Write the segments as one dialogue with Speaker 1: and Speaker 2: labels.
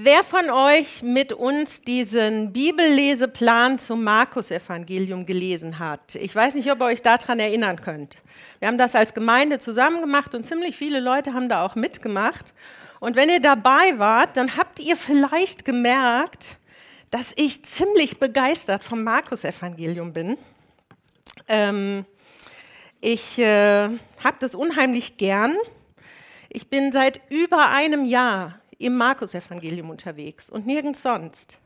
Speaker 1: Wer von euch mit uns diesen Bibelleseplan zum Markus-Evangelium gelesen hat? Ich weiß nicht, ob ihr euch daran erinnern könnt. Wir haben das als Gemeinde zusammen gemacht und ziemlich viele Leute haben da auch mitgemacht. Und wenn ihr dabei wart, dann habt ihr vielleicht gemerkt, dass ich ziemlich begeistert vom Markus-Evangelium bin. Ähm, ich äh, habe das unheimlich gern. Ich bin seit über einem Jahr im Markus-Evangelium unterwegs und nirgends sonst.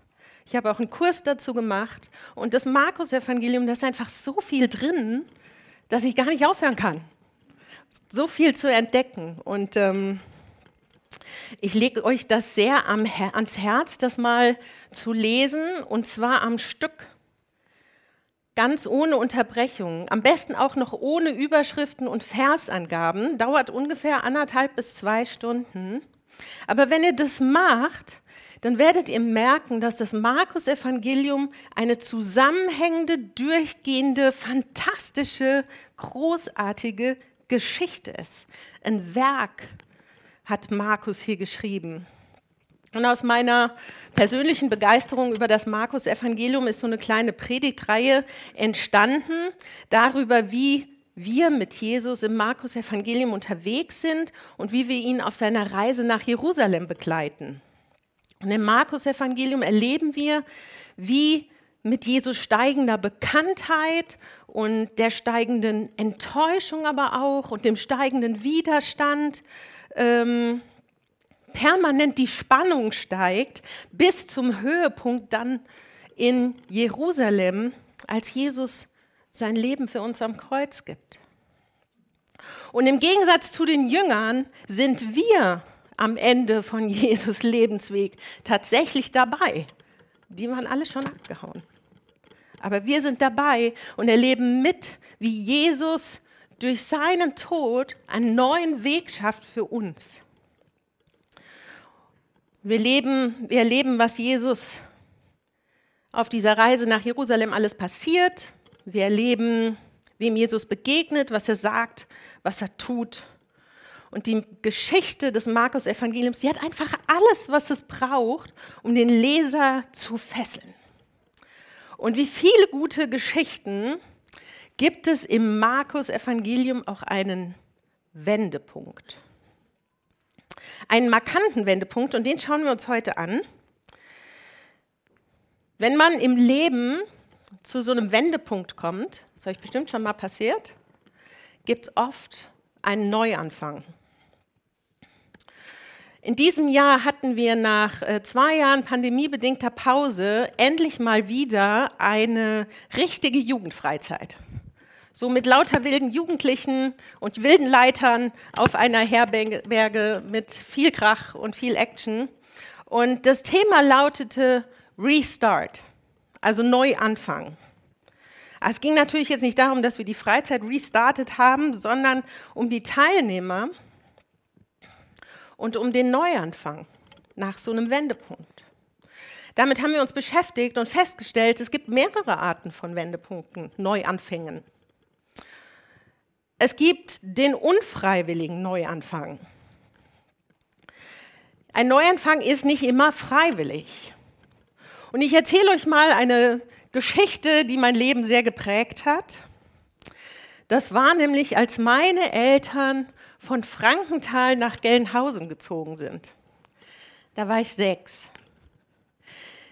Speaker 1: Ich habe auch einen Kurs dazu gemacht und das Markus-Evangelium, da ist einfach so viel drin, dass ich gar nicht aufhören kann. So viel zu entdecken und ähm, ich lege euch das sehr am, ans Herz, das mal zu lesen und zwar am Stück. Ganz ohne Unterbrechung, am besten auch noch ohne Überschriften und Versangaben, dauert ungefähr anderthalb bis zwei Stunden. Aber wenn ihr das macht, dann werdet ihr merken, dass das Markus-Evangelium eine zusammenhängende, durchgehende, fantastische, großartige Geschichte ist. Ein Werk hat Markus hier geschrieben. Und aus meiner persönlichen Begeisterung über das Markus-Evangelium ist so eine kleine Predigtreihe entstanden darüber, wie wir mit Jesus im Markus-Evangelium unterwegs sind und wie wir ihn auf seiner Reise nach Jerusalem begleiten. Und im Markus-Evangelium erleben wir, wie mit Jesus steigender Bekanntheit und der steigenden Enttäuschung aber auch und dem steigenden Widerstand ähm, permanent die Spannung steigt bis zum Höhepunkt dann in Jerusalem, als Jesus sein Leben für uns am Kreuz gibt. Und im Gegensatz zu den Jüngern sind wir am Ende von Jesus Lebensweg tatsächlich dabei. Die waren alle schon abgehauen. Aber wir sind dabei und erleben mit, wie Jesus durch seinen Tod einen neuen Weg schafft für uns. Wir, leben, wir erleben, was Jesus auf dieser Reise nach Jerusalem alles passiert, wir erleben, wem Jesus begegnet, was er sagt, was er tut. Und die Geschichte des Markus-Evangeliums, die hat einfach alles, was es braucht, um den Leser zu fesseln. Und wie viele gute Geschichten gibt es im Markus-Evangelium auch einen Wendepunkt. Einen markanten Wendepunkt, und den schauen wir uns heute an. Wenn man im Leben zu so einem Wendepunkt kommt, ist euch bestimmt schon mal passiert, gibt es oft einen Neuanfang. In diesem Jahr hatten wir nach äh, zwei Jahren pandemiebedingter Pause endlich mal wieder eine richtige Jugendfreizeit. So mit lauter wilden Jugendlichen und wilden Leitern auf einer Herberge mit viel Krach und viel Action. Und das Thema lautete Restart also neu anfangen. Es ging natürlich jetzt nicht darum, dass wir die Freizeit restartet haben, sondern um die Teilnehmer und um den Neuanfang nach so einem Wendepunkt. Damit haben wir uns beschäftigt und festgestellt, es gibt mehrere Arten von Wendepunkten, Neuanfängen. Es gibt den unfreiwilligen Neuanfang. Ein Neuanfang ist nicht immer freiwillig. Und ich erzähle euch mal eine Geschichte, die mein Leben sehr geprägt hat. Das war nämlich, als meine Eltern von Frankenthal nach Gelnhausen gezogen sind. Da war ich sechs.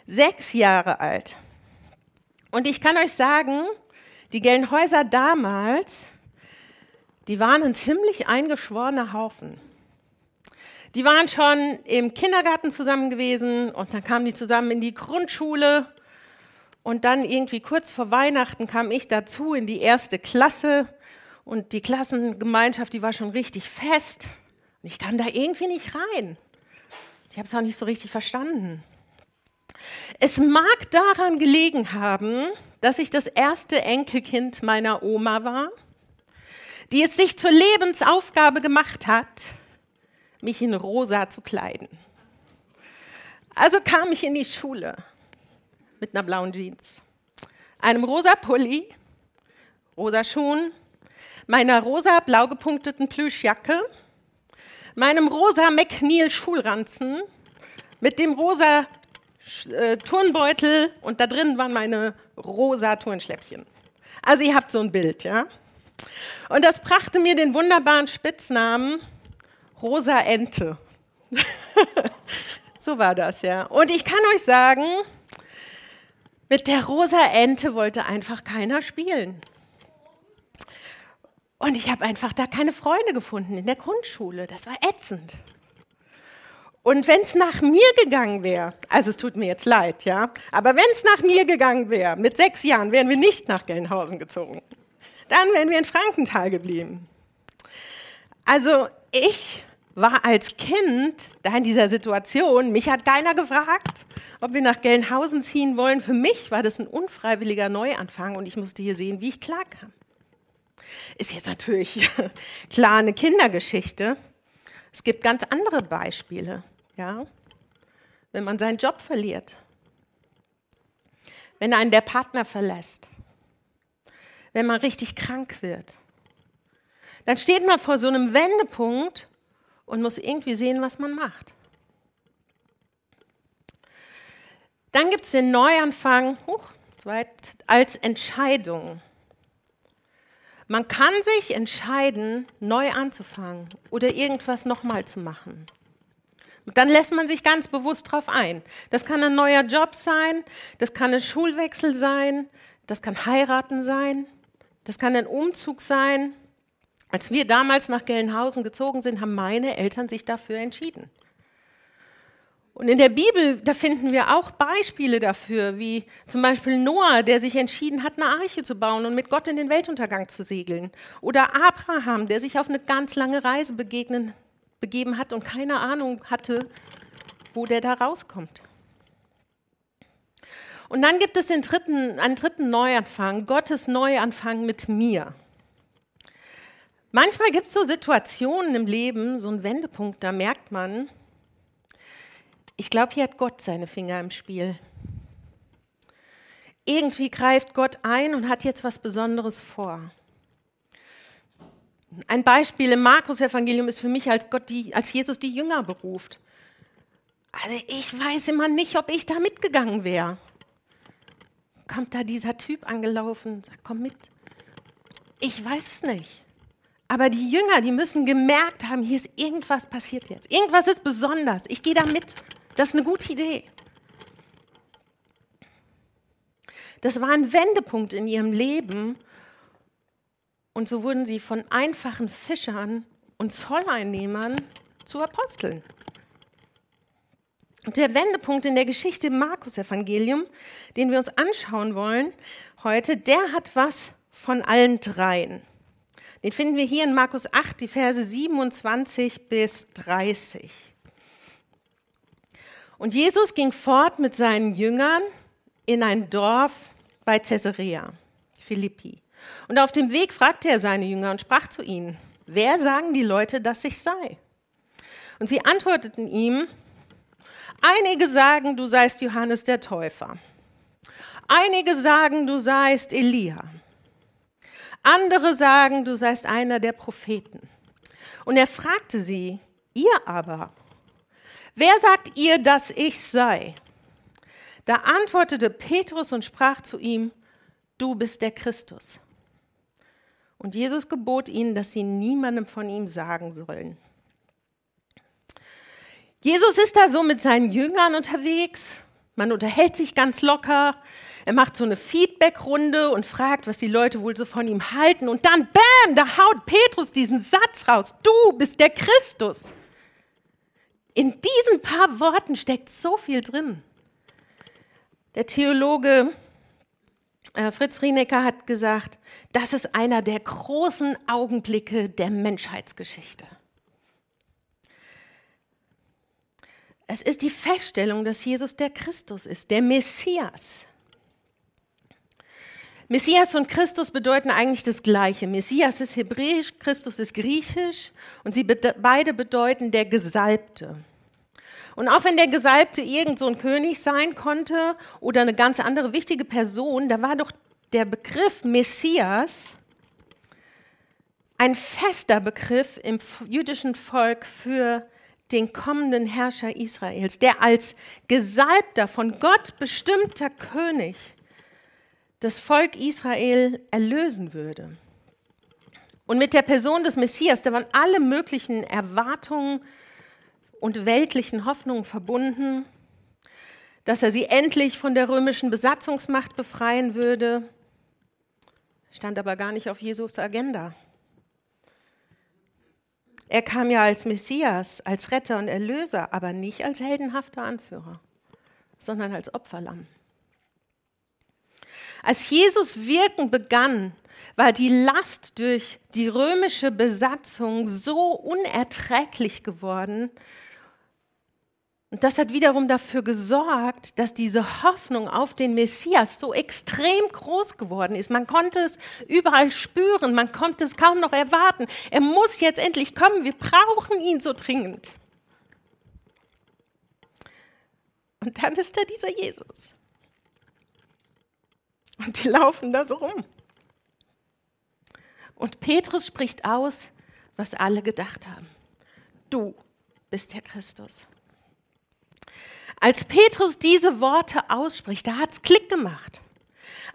Speaker 1: Sechs Jahre alt. Und ich kann euch sagen, die Gelnhäuser damals, die waren ein ziemlich eingeschworener Haufen. Die waren schon im Kindergarten zusammen gewesen und dann kamen die zusammen in die Grundschule und dann irgendwie kurz vor Weihnachten kam ich dazu in die erste Klasse und die Klassengemeinschaft, die war schon richtig fest und ich kam da irgendwie nicht rein. Ich habe es auch nicht so richtig verstanden. Es mag daran gelegen haben, dass ich das erste Enkelkind meiner Oma war, die es sich zur Lebensaufgabe gemacht hat, mich in rosa zu kleiden. Also kam ich in die Schule mit einer blauen Jeans, einem rosa Pulli, rosa Schuhen, meiner rosa blau gepunkteten Plüschjacke, meinem rosa McNeil Schulranzen, mit dem rosa äh, Turnbeutel und da drin waren meine rosa Turnschläppchen. Also ihr habt so ein Bild, ja? Und das brachte mir den wunderbaren Spitznamen Rosa Ente. so war das, ja. Und ich kann euch sagen, mit der rosa Ente wollte einfach keiner spielen. Und ich habe einfach da keine Freunde gefunden in der Grundschule. Das war ätzend. Und wenn es nach mir gegangen wäre, also es tut mir jetzt leid, ja, aber wenn es nach mir gegangen wäre, mit sechs Jahren wären wir nicht nach Gelnhausen gezogen. Dann wären wir in Frankenthal geblieben. Also ich war als Kind da in dieser Situation, mich hat keiner gefragt, ob wir nach Gelnhausen ziehen wollen. Für mich war das ein unfreiwilliger Neuanfang und ich musste hier sehen, wie ich klarkam. Ist jetzt natürlich klar eine Kindergeschichte. Es gibt ganz andere Beispiele, ja. Wenn man seinen Job verliert, wenn einen der Partner verlässt, wenn man richtig krank wird, dann steht man vor so einem Wendepunkt und muss irgendwie sehen, was man macht. Dann gibt es den Neuanfang huch, als Entscheidung. Man kann sich entscheiden, neu anzufangen oder irgendwas nochmal zu machen. Dann lässt man sich ganz bewusst darauf ein. Das kann ein neuer Job sein, das kann ein Schulwechsel sein, das kann heiraten sein, das kann ein Umzug sein. Als wir damals nach Gelnhausen gezogen sind, haben meine Eltern sich dafür entschieden. Und in der Bibel, da finden wir auch Beispiele dafür, wie zum Beispiel Noah, der sich entschieden hat, eine Arche zu bauen und mit Gott in den Weltuntergang zu segeln. Oder Abraham, der sich auf eine ganz lange Reise begegnen, begeben hat und keine Ahnung hatte, wo der da rauskommt. Und dann gibt es den dritten, einen dritten Neuanfang, Gottes Neuanfang mit mir. Manchmal gibt es so Situationen im Leben, so einen Wendepunkt, da merkt man, ich glaube, hier hat Gott seine Finger im Spiel. Irgendwie greift Gott ein und hat jetzt was Besonderes vor. Ein Beispiel im Markus-Evangelium ist für mich, als, Gott die, als Jesus die Jünger beruft. Also ich weiß immer nicht, ob ich da mitgegangen wäre. Kommt da dieser Typ angelaufen, sagt, komm mit. Ich weiß es nicht. Aber die Jünger, die müssen gemerkt haben, hier ist irgendwas passiert jetzt. Irgendwas ist besonders. Ich gehe da mit. Das ist eine gute Idee. Das war ein Wendepunkt in ihrem Leben. Und so wurden sie von einfachen Fischern und Zolleinnehmern zu Aposteln. Und der Wendepunkt in der Geschichte im Markus-Evangelium, den wir uns anschauen wollen heute, der hat was von allen dreien. Den finden wir hier in Markus 8, die Verse 27 bis 30. Und Jesus ging fort mit seinen Jüngern in ein Dorf bei Caesarea, Philippi. Und auf dem Weg fragte er seine Jünger und sprach zu ihnen, wer sagen die Leute, dass ich sei? Und sie antworteten ihm, einige sagen, du seist Johannes der Täufer. Einige sagen, du seist Elia. Andere sagen, du seist einer der Propheten. Und er fragte sie, ihr aber, Wer sagt ihr, dass ich sei? Da antwortete Petrus und sprach zu ihm, du bist der Christus. Und Jesus gebot ihnen, dass sie niemandem von ihm sagen sollen. Jesus ist da so mit seinen Jüngern unterwegs. Man unterhält sich ganz locker. Er macht so eine Feedbackrunde und fragt, was die Leute wohl so von ihm halten. Und dann, bam, da haut Petrus diesen Satz raus. Du bist der Christus. In diesen paar Worten steckt so viel drin. Der Theologe äh, Fritz Rienecker hat gesagt, das ist einer der großen Augenblicke der Menschheitsgeschichte. Es ist die Feststellung, dass Jesus der Christus ist, der Messias. Messias und Christus bedeuten eigentlich das Gleiche. Messias ist hebräisch, Christus ist griechisch und sie beide bedeuten der Gesalbte. Und auch wenn der Gesalbte irgend so ein König sein konnte oder eine ganz andere wichtige Person, da war doch der Begriff Messias ein fester Begriff im jüdischen Volk für den kommenden Herrscher Israels, der als gesalbter, von Gott bestimmter König das Volk Israel erlösen würde. Und mit der Person des Messias, da waren alle möglichen Erwartungen und weltlichen Hoffnungen verbunden, dass er sie endlich von der römischen Besatzungsmacht befreien würde, stand aber gar nicht auf Jesus Agenda. Er kam ja als Messias, als Retter und Erlöser, aber nicht als heldenhafter Anführer, sondern als Opferlamm. Als Jesus wirken begann, war die Last durch die römische Besatzung so unerträglich geworden, und das hat wiederum dafür gesorgt, dass diese Hoffnung auf den Messias so extrem groß geworden ist. Man konnte es überall spüren, man konnte es kaum noch erwarten. Er muss jetzt endlich kommen, wir brauchen ihn so dringend. Und dann ist da dieser Jesus. Und die laufen da so rum. Und Petrus spricht aus, was alle gedacht haben. Du bist der Christus. Als Petrus diese Worte ausspricht, da hat es Klick gemacht.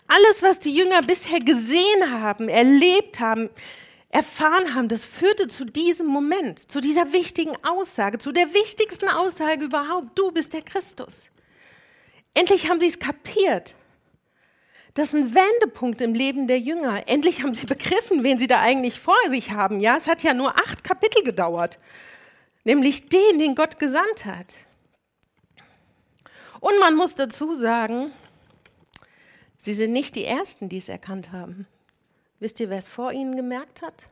Speaker 1: Alles, was die Jünger bisher gesehen haben, erlebt haben, erfahren haben, das führte zu diesem Moment, zu dieser wichtigen Aussage, zu der wichtigsten Aussage überhaupt. Du bist der Christus. Endlich haben sie es kapiert. Das ist ein Wendepunkt im Leben der Jünger. Endlich haben sie begriffen, wen sie da eigentlich vor sich haben. Ja, es hat ja nur acht Kapitel gedauert. Nämlich den, den Gott gesandt hat. Und man muss dazu sagen, sie sind nicht die Ersten, die es erkannt haben. Wisst ihr, wer es vor ihnen gemerkt hat?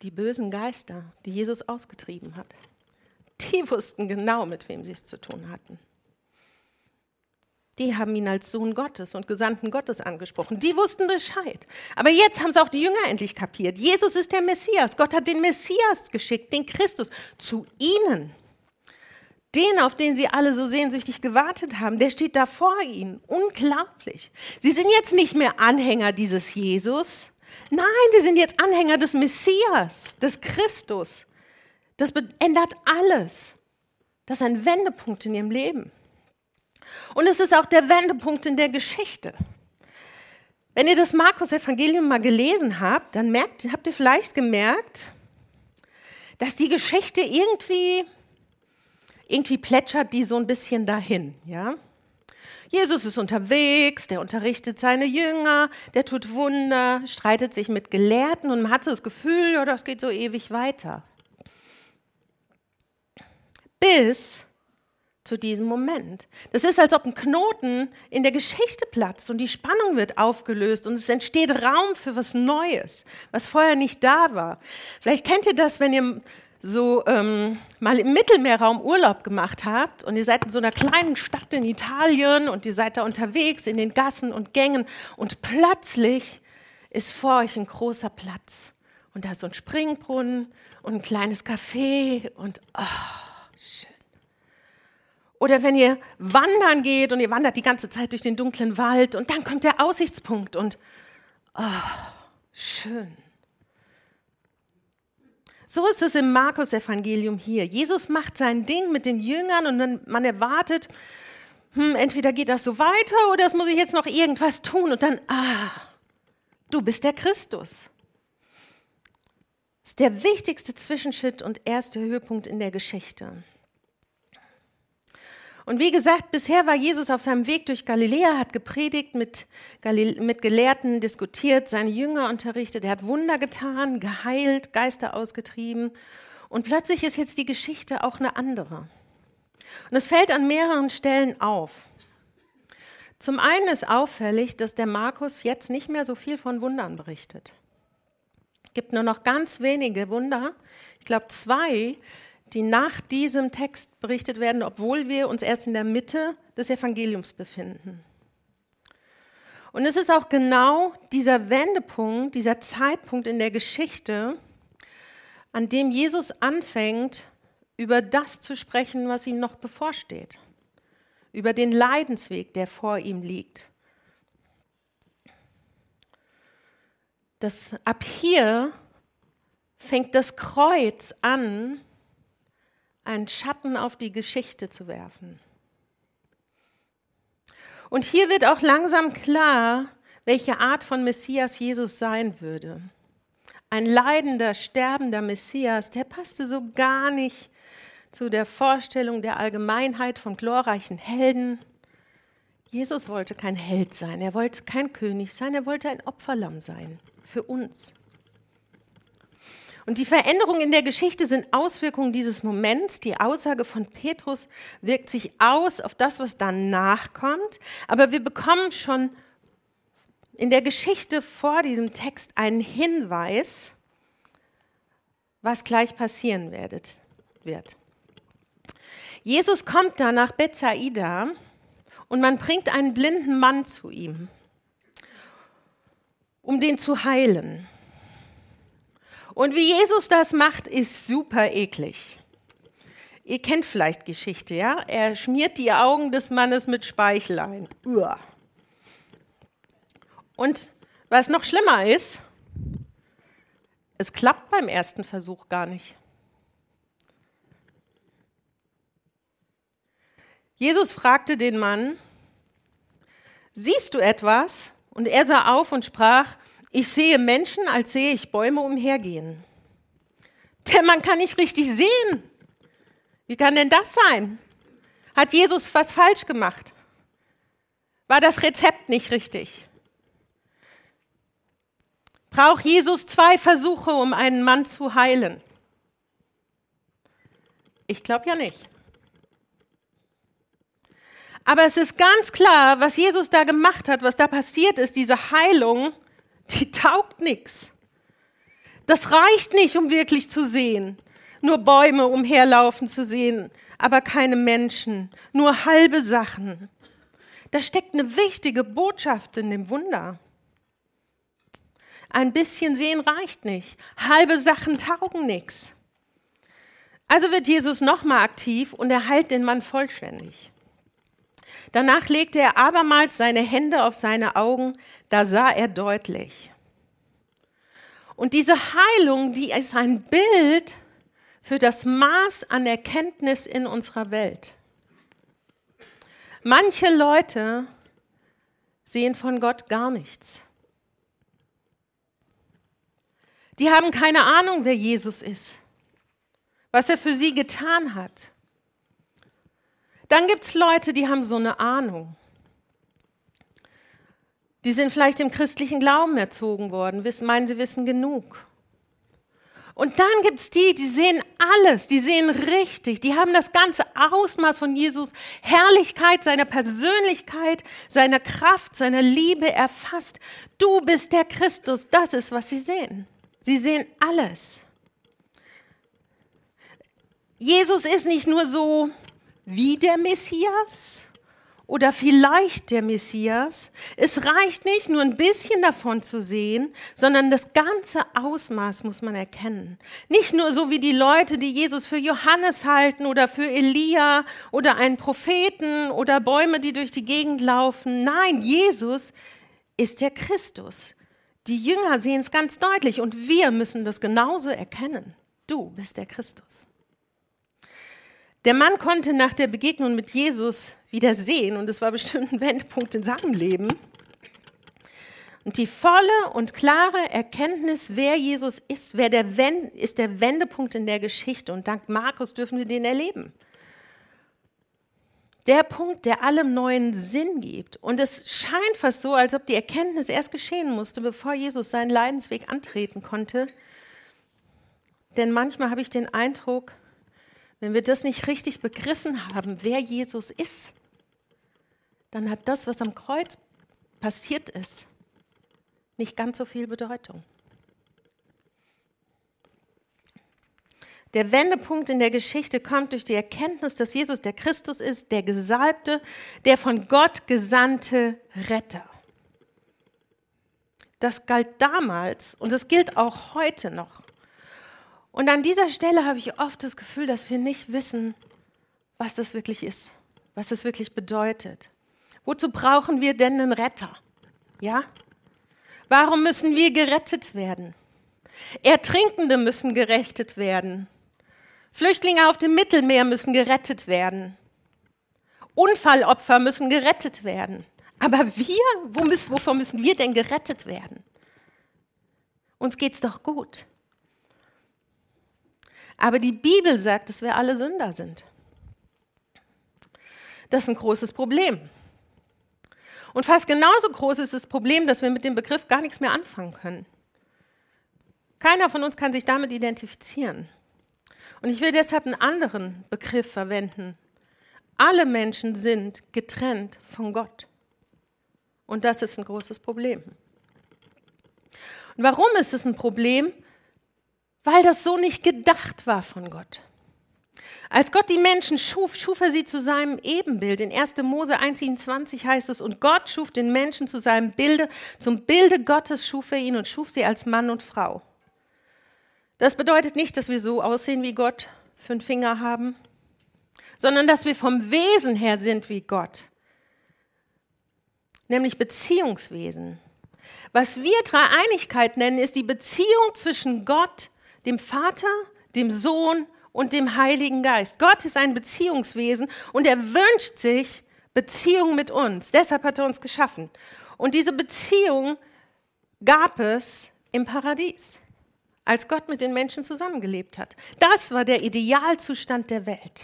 Speaker 1: Die bösen Geister, die Jesus ausgetrieben hat. Die wussten genau, mit wem sie es zu tun hatten. Die haben ihn als Sohn Gottes und Gesandten Gottes angesprochen. Die wussten Bescheid. Aber jetzt haben es auch die Jünger endlich kapiert. Jesus ist der Messias. Gott hat den Messias geschickt, den Christus, zu ihnen. Den, auf den sie alle so sehnsüchtig gewartet haben, der steht da vor ihnen. Unglaublich. Sie sind jetzt nicht mehr Anhänger dieses Jesus. Nein, sie sind jetzt Anhänger des Messias, des Christus. Das ändert alles. Das ist ein Wendepunkt in ihrem Leben. Und es ist auch der Wendepunkt in der Geschichte. Wenn ihr das Markus-Evangelium mal gelesen habt, dann merkt, habt ihr vielleicht gemerkt, dass die Geschichte irgendwie irgendwie plätschert die so ein bisschen dahin, ja. Jesus ist unterwegs, der unterrichtet seine Jünger, der tut Wunder, streitet sich mit Gelehrten und man hat so das Gefühl, ja, das geht so ewig weiter. Bis zu diesem Moment. Das ist, als ob ein Knoten in der Geschichte platzt und die Spannung wird aufgelöst und es entsteht Raum für was Neues, was vorher nicht da war. Vielleicht kennt ihr das, wenn ihr so ähm, mal im Mittelmeerraum Urlaub gemacht habt und ihr seid in so einer kleinen Stadt in Italien und ihr seid da unterwegs in den Gassen und Gängen und plötzlich ist vor euch ein großer Platz und da ist so ein Springbrunnen und ein kleines Café und oh, schön. Oder wenn ihr wandern geht und ihr wandert die ganze Zeit durch den dunklen Wald und dann kommt der Aussichtspunkt und oh, schön. So ist es im Markus-Evangelium hier. Jesus macht sein Ding mit den Jüngern und man erwartet, hm, entweder geht das so weiter oder es muss ich jetzt noch irgendwas tun und dann, ah, du bist der Christus. Das ist der wichtigste Zwischenschritt und erste Höhepunkt in der Geschichte. Und wie gesagt, bisher war Jesus auf seinem Weg durch Galiläa, hat gepredigt, mit, Galil mit Gelehrten diskutiert, seine Jünger unterrichtet, er hat Wunder getan, geheilt, Geister ausgetrieben. Und plötzlich ist jetzt die Geschichte auch eine andere. Und es fällt an mehreren Stellen auf. Zum einen ist auffällig, dass der Markus jetzt nicht mehr so viel von Wundern berichtet. Es gibt nur noch ganz wenige Wunder. Ich glaube zwei, die nach diesem Text berichtet werden, obwohl wir uns erst in der Mitte des Evangeliums befinden. Und es ist auch genau dieser Wendepunkt, dieser Zeitpunkt in der Geschichte, an dem Jesus anfängt, über das zu sprechen, was ihm noch bevorsteht, über den Leidensweg, der vor ihm liegt. Das, ab hier fängt das Kreuz an, einen Schatten auf die Geschichte zu werfen. Und hier wird auch langsam klar, welche Art von Messias Jesus sein würde. Ein leidender, sterbender Messias, der passte so gar nicht zu der Vorstellung der Allgemeinheit von glorreichen Helden. Jesus wollte kein Held sein, er wollte kein König sein, er wollte ein Opferlamm sein für uns. Und die Veränderungen in der Geschichte sind Auswirkungen dieses Moments. Die Aussage von Petrus wirkt sich aus auf das, was danach kommt. Aber wir bekommen schon in der Geschichte vor diesem Text einen Hinweis, was gleich passieren werdet, wird. Jesus kommt dann nach Bethsaida und man bringt einen blinden Mann zu ihm, um den zu heilen. Und wie Jesus das macht, ist super eklig. Ihr kennt vielleicht Geschichte, ja? Er schmiert die Augen des Mannes mit Speichel ein. Uah. Und was noch schlimmer ist, es klappt beim ersten Versuch gar nicht. Jesus fragte den Mann, siehst du etwas? Und er sah auf und sprach, ich sehe Menschen, als sehe ich Bäume umhergehen. Der Mann kann nicht richtig sehen. Wie kann denn das sein? Hat Jesus was falsch gemacht? War das Rezept nicht richtig? Braucht Jesus zwei Versuche, um einen Mann zu heilen? Ich glaube ja nicht. Aber es ist ganz klar, was Jesus da gemacht hat, was da passiert ist, diese Heilung, die taugt nichts. Das reicht nicht, um wirklich zu sehen. Nur Bäume umherlaufen zu sehen, aber keine Menschen, nur halbe Sachen. Da steckt eine wichtige Botschaft in dem Wunder. Ein bisschen sehen reicht nicht. Halbe Sachen taugen nichts. Also wird Jesus nochmal aktiv und er heilt den Mann vollständig. Danach legte er abermals seine Hände auf seine Augen, da sah er deutlich. Und diese Heilung, die ist ein Bild für das Maß an Erkenntnis in unserer Welt. Manche Leute sehen von Gott gar nichts. Die haben keine Ahnung, wer Jesus ist, was er für sie getan hat. Dann gibt es Leute, die haben so eine Ahnung. Die sind vielleicht im christlichen Glauben erzogen worden, wissen, meinen, sie wissen genug. Und dann gibt es die, die sehen alles, die sehen richtig, die haben das ganze Ausmaß von Jesus, Herrlichkeit, seiner Persönlichkeit, seiner Kraft, seiner Liebe erfasst. Du bist der Christus, das ist, was sie sehen. Sie sehen alles. Jesus ist nicht nur so wie der Messias oder vielleicht der Messias. Es reicht nicht, nur ein bisschen davon zu sehen, sondern das ganze Ausmaß muss man erkennen. Nicht nur so wie die Leute, die Jesus für Johannes halten oder für Elia oder einen Propheten oder Bäume, die durch die Gegend laufen. Nein, Jesus ist der Christus. Die Jünger sehen es ganz deutlich und wir müssen das genauso erkennen. Du bist der Christus. Der Mann konnte nach der Begegnung mit Jesus wieder sehen und es war bestimmt ein Wendepunkt in seinem Leben. Und die volle und klare Erkenntnis, wer Jesus ist, wer der Wend ist der Wendepunkt in der Geschichte. Und dank Markus dürfen wir den erleben. Der Punkt, der allem neuen Sinn gibt. Und es scheint fast so, als ob die Erkenntnis erst geschehen musste, bevor Jesus seinen Leidensweg antreten konnte. Denn manchmal habe ich den Eindruck, wenn wir das nicht richtig begriffen haben, wer Jesus ist, dann hat das, was am Kreuz passiert ist, nicht ganz so viel Bedeutung. Der Wendepunkt in der Geschichte kommt durch die Erkenntnis, dass Jesus der Christus ist, der Gesalbte, der von Gott gesandte Retter. Das galt damals und es gilt auch heute noch. Und an dieser Stelle habe ich oft das Gefühl, dass wir nicht wissen, was das wirklich ist, was das wirklich bedeutet. Wozu brauchen wir denn einen Retter? Ja? Warum müssen wir gerettet werden? Ertrinkende müssen gerettet werden. Flüchtlinge auf dem Mittelmeer müssen gerettet werden. Unfallopfer müssen gerettet werden. Aber wir, wovon müssen wir denn gerettet werden? Uns geht's doch gut. Aber die Bibel sagt, dass wir alle Sünder sind. Das ist ein großes Problem. Und fast genauso groß ist das Problem, dass wir mit dem Begriff gar nichts mehr anfangen können. Keiner von uns kann sich damit identifizieren. Und ich will deshalb einen anderen Begriff verwenden. Alle Menschen sind getrennt von Gott. Und das ist ein großes Problem. Und warum ist es ein Problem? Weil das so nicht gedacht war von Gott. Als Gott die Menschen schuf, schuf er sie zu seinem Ebenbild. In 1. Mose 1,27 heißt es, und Gott schuf den Menschen zu seinem Bilde, zum Bilde Gottes schuf er ihn und schuf sie als Mann und Frau. Das bedeutet nicht, dass wir so aussehen wie Gott, fünf Finger haben, sondern dass wir vom Wesen her sind wie Gott, nämlich Beziehungswesen. Was wir Dreieinigkeit nennen, ist die Beziehung zwischen Gott, dem Vater, dem Sohn und dem Heiligen Geist. Gott ist ein Beziehungswesen und er wünscht sich Beziehung mit uns. Deshalb hat er uns geschaffen. Und diese Beziehung gab es im Paradies als Gott mit den Menschen zusammengelebt hat. Das war der Idealzustand der Welt.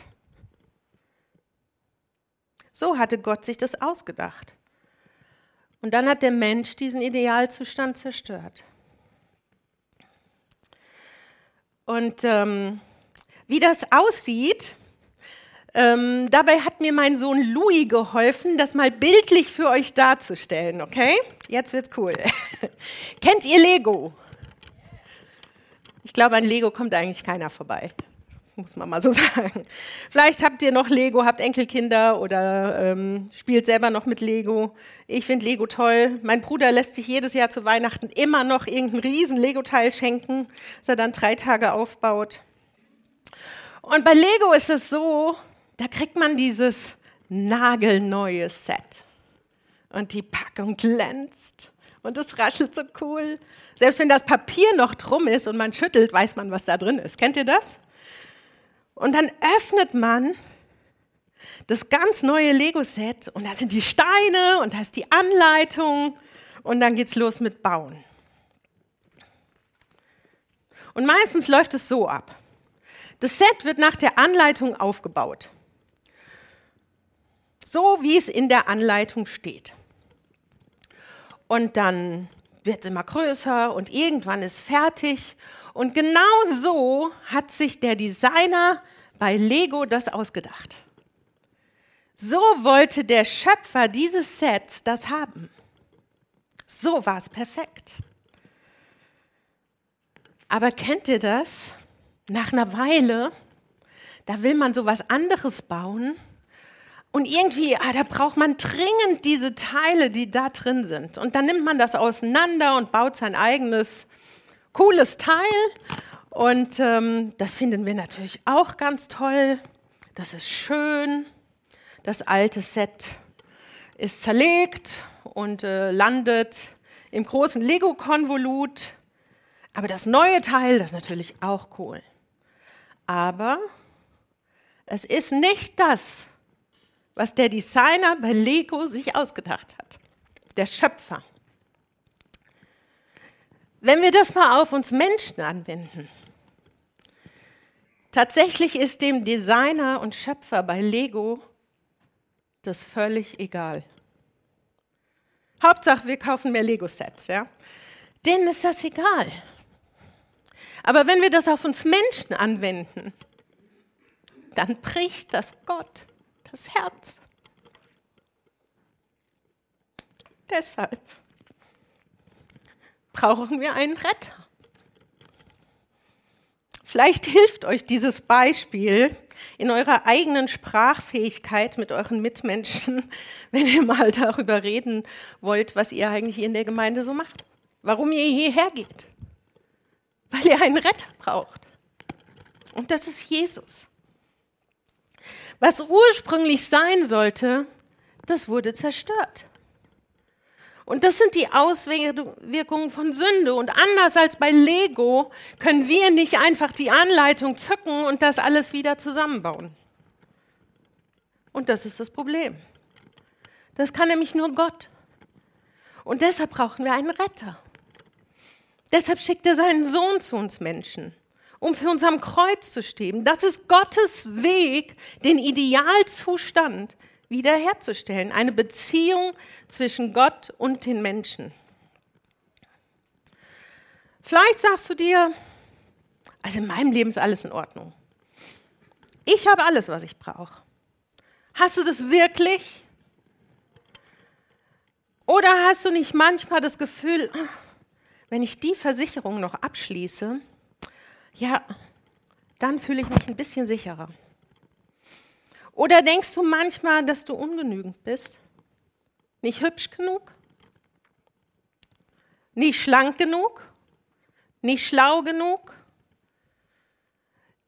Speaker 1: So hatte Gott sich das ausgedacht. Und dann hat der Mensch diesen Idealzustand zerstört. Und ähm, wie das aussieht, ähm, dabei hat mir mein Sohn Louis geholfen, das mal bildlich für euch darzustellen, okay? Jetzt wird's cool. Kennt ihr Lego? Ich glaube, an Lego kommt eigentlich keiner vorbei. Muss man mal so sagen. Vielleicht habt ihr noch Lego, habt Enkelkinder oder ähm, spielt selber noch mit Lego. Ich finde Lego toll. Mein Bruder lässt sich jedes Jahr zu Weihnachten immer noch irgendein riesen Lego-Teil schenken, das er dann drei Tage aufbaut. Und bei Lego ist es so, da kriegt man dieses nagelneue Set. Und die Packung glänzt und es raschelt so cool. Selbst wenn das Papier noch drum ist und man schüttelt, weiß man, was da drin ist. Kennt ihr das? Und dann öffnet man das ganz neue Lego-Set und da sind die Steine und da ist die Anleitung und dann geht's los mit Bauen. Und meistens läuft es so ab. Das Set wird nach der Anleitung aufgebaut. So wie es in der Anleitung steht. Und dann wird es immer größer und irgendwann ist fertig. Und genau so hat sich der Designer bei Lego das ausgedacht. So wollte der Schöpfer dieses Sets das haben. So war es perfekt. Aber kennt ihr das? Nach einer Weile, da will man so was anderes bauen und irgendwie, ah, da braucht man dringend diese Teile, die da drin sind. Und dann nimmt man das auseinander und baut sein eigenes cooles Teil. Und ähm, das finden wir natürlich auch ganz toll. Das ist schön. Das alte Set ist zerlegt und äh, landet im großen Lego-Konvolut. Aber das neue Teil, das ist natürlich auch cool. Aber es ist nicht das, was der Designer bei Lego sich ausgedacht hat. Der Schöpfer. Wenn wir das mal auf uns Menschen anwenden, tatsächlich ist dem Designer und Schöpfer bei Lego das völlig egal. Hauptsache, wir kaufen mehr Lego-Sets, ja? Denen ist das egal. Aber wenn wir das auf uns Menschen anwenden, dann bricht das Gott das Herz. Deshalb brauchen wir einen Retter. Vielleicht hilft euch dieses Beispiel in eurer eigenen Sprachfähigkeit mit euren Mitmenschen, wenn ihr mal darüber reden wollt, was ihr eigentlich in der Gemeinde so macht. Warum ihr hierher geht. Weil ihr einen Retter braucht. Und das ist Jesus. Was ursprünglich sein sollte, das wurde zerstört. Und das sind die Auswirkungen von Sünde. Und anders als bei Lego können wir nicht einfach die Anleitung zücken und das alles wieder zusammenbauen. Und das ist das Problem. Das kann nämlich nur Gott. Und deshalb brauchen wir einen Retter. Deshalb schickt er seinen Sohn zu uns Menschen, um für uns am Kreuz zu stehen. Das ist Gottes Weg, den Idealzustand wiederherzustellen. Eine Beziehung zwischen Gott und den Menschen. Vielleicht sagst du dir, also in meinem Leben ist alles in Ordnung. Ich habe alles, was ich brauche. Hast du das wirklich? Oder hast du nicht manchmal das Gefühl, wenn ich die Versicherung noch abschließe, ja, dann fühle ich mich ein bisschen sicherer. Oder denkst du manchmal, dass du ungenügend bist? Nicht hübsch genug? Nicht schlank genug? Nicht schlau genug?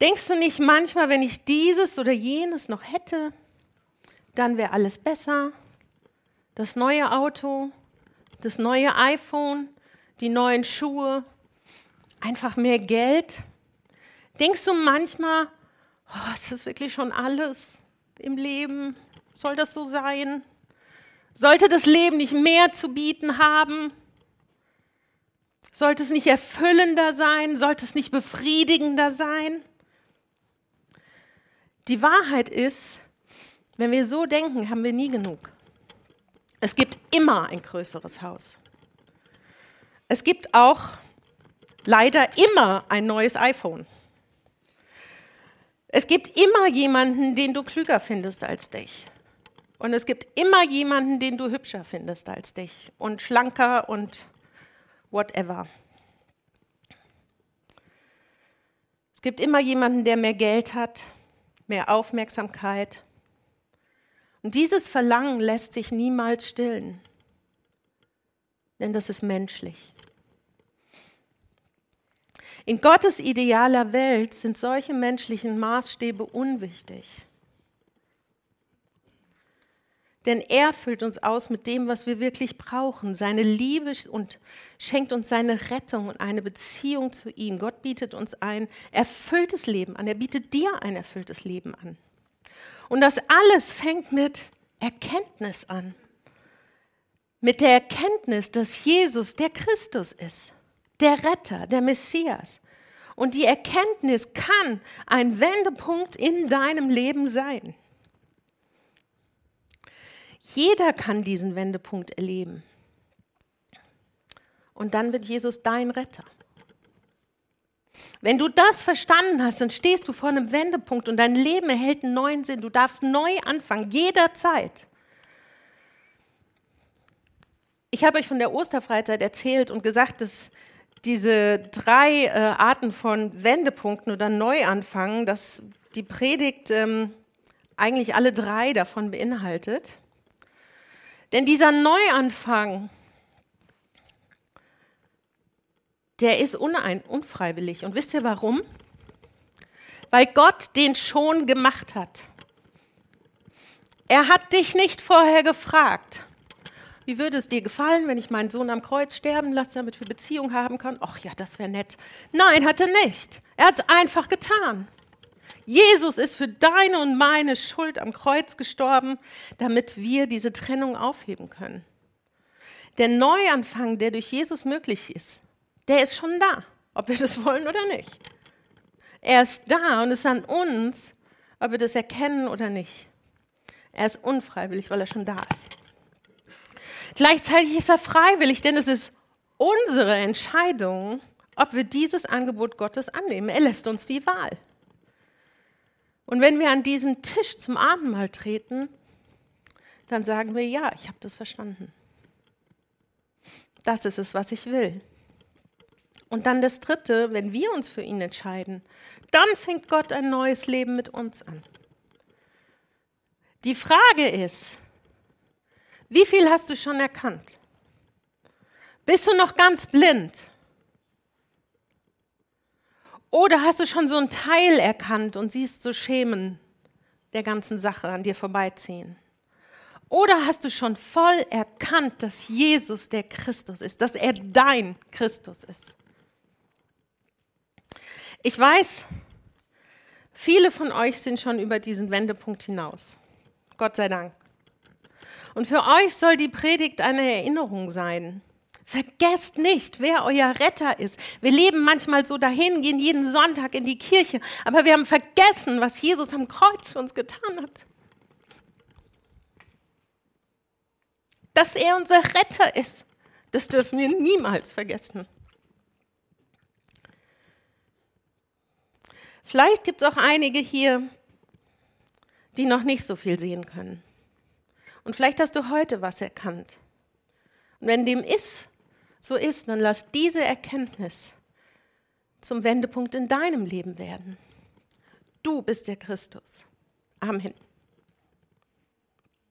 Speaker 1: Denkst du nicht manchmal, wenn ich dieses oder jenes noch hätte, dann wäre alles besser? Das neue Auto, das neue iPhone, die neuen Schuhe, einfach mehr Geld? Denkst du manchmal, oh, ist das wirklich schon alles? Im Leben? Soll das so sein? Sollte das Leben nicht mehr zu bieten haben? Sollte es nicht erfüllender sein? Sollte es nicht befriedigender sein? Die Wahrheit ist, wenn wir so denken, haben wir nie genug. Es gibt immer ein größeres Haus. Es gibt auch leider immer ein neues iPhone. Es gibt immer jemanden, den du klüger findest als dich. Und es gibt immer jemanden, den du hübscher findest als dich und schlanker und whatever. Es gibt immer jemanden, der mehr Geld hat, mehr Aufmerksamkeit. Und dieses Verlangen lässt sich niemals stillen, denn das ist menschlich. In Gottes idealer Welt sind solche menschlichen Maßstäbe unwichtig. Denn er füllt uns aus mit dem, was wir wirklich brauchen, seine Liebe und schenkt uns seine Rettung und eine Beziehung zu ihm. Gott bietet uns ein erfülltes Leben an. Er bietet dir ein erfülltes Leben an. Und das alles fängt mit Erkenntnis an. Mit der Erkenntnis, dass Jesus der Christus ist der Retter, der Messias. Und die Erkenntnis kann ein Wendepunkt in deinem Leben sein. Jeder kann diesen Wendepunkt erleben. Und dann wird Jesus dein Retter. Wenn du das verstanden hast, dann stehst du vor einem Wendepunkt und dein Leben erhält einen neuen Sinn. Du darfst neu anfangen, jederzeit. Ich habe euch von der Osterfreizeit erzählt und gesagt, dass diese drei äh, Arten von Wendepunkten oder Neuanfangen, dass die Predigt ähm, eigentlich alle drei davon beinhaltet. Denn dieser Neuanfang, der ist unein, unfreiwillig. Und wisst ihr warum? Weil Gott den schon gemacht hat. Er hat dich nicht vorher gefragt. Wie würde es dir gefallen, wenn ich meinen Sohn am Kreuz sterben lasse, damit wir Beziehung haben können? Ach ja, das wäre nett. Nein, hat er nicht. Er hat es einfach getan. Jesus ist für deine und meine Schuld am Kreuz gestorben, damit wir diese Trennung aufheben können. Der Neuanfang, der durch Jesus möglich ist, der ist schon da, ob wir das wollen oder nicht. Er ist da und es ist an uns, ob wir das erkennen oder nicht. Er ist unfreiwillig, weil er schon da ist. Gleichzeitig ist er freiwillig, denn es ist unsere Entscheidung, ob wir dieses Angebot Gottes annehmen. Er lässt uns die Wahl. Und wenn wir an diesen Tisch zum Abendmahl treten, dann sagen wir, ja, ich habe das verstanden. Das ist es, was ich will. Und dann das Dritte, wenn wir uns für ihn entscheiden, dann fängt Gott ein neues Leben mit uns an. Die Frage ist, wie viel hast du schon erkannt? Bist du noch ganz blind? Oder hast du schon so einen Teil erkannt und siehst so Schemen der ganzen Sache an dir vorbeiziehen? Oder hast du schon voll erkannt, dass Jesus der Christus ist, dass er dein Christus ist? Ich weiß, viele von euch sind schon über diesen Wendepunkt hinaus. Gott sei Dank. Und für euch soll die Predigt eine Erinnerung sein. Vergesst nicht, wer euer Retter ist. Wir leben manchmal so dahin, gehen jeden Sonntag in die Kirche, aber wir haben vergessen, was Jesus am Kreuz für uns getan hat. dass er unser Retter ist. Das dürfen wir niemals vergessen. Vielleicht gibt es auch einige hier, die noch nicht so viel sehen können. Und vielleicht hast du heute was erkannt. Und wenn dem ist, so ist, dann lass diese Erkenntnis zum Wendepunkt in deinem Leben werden. Du bist der Christus. Amen.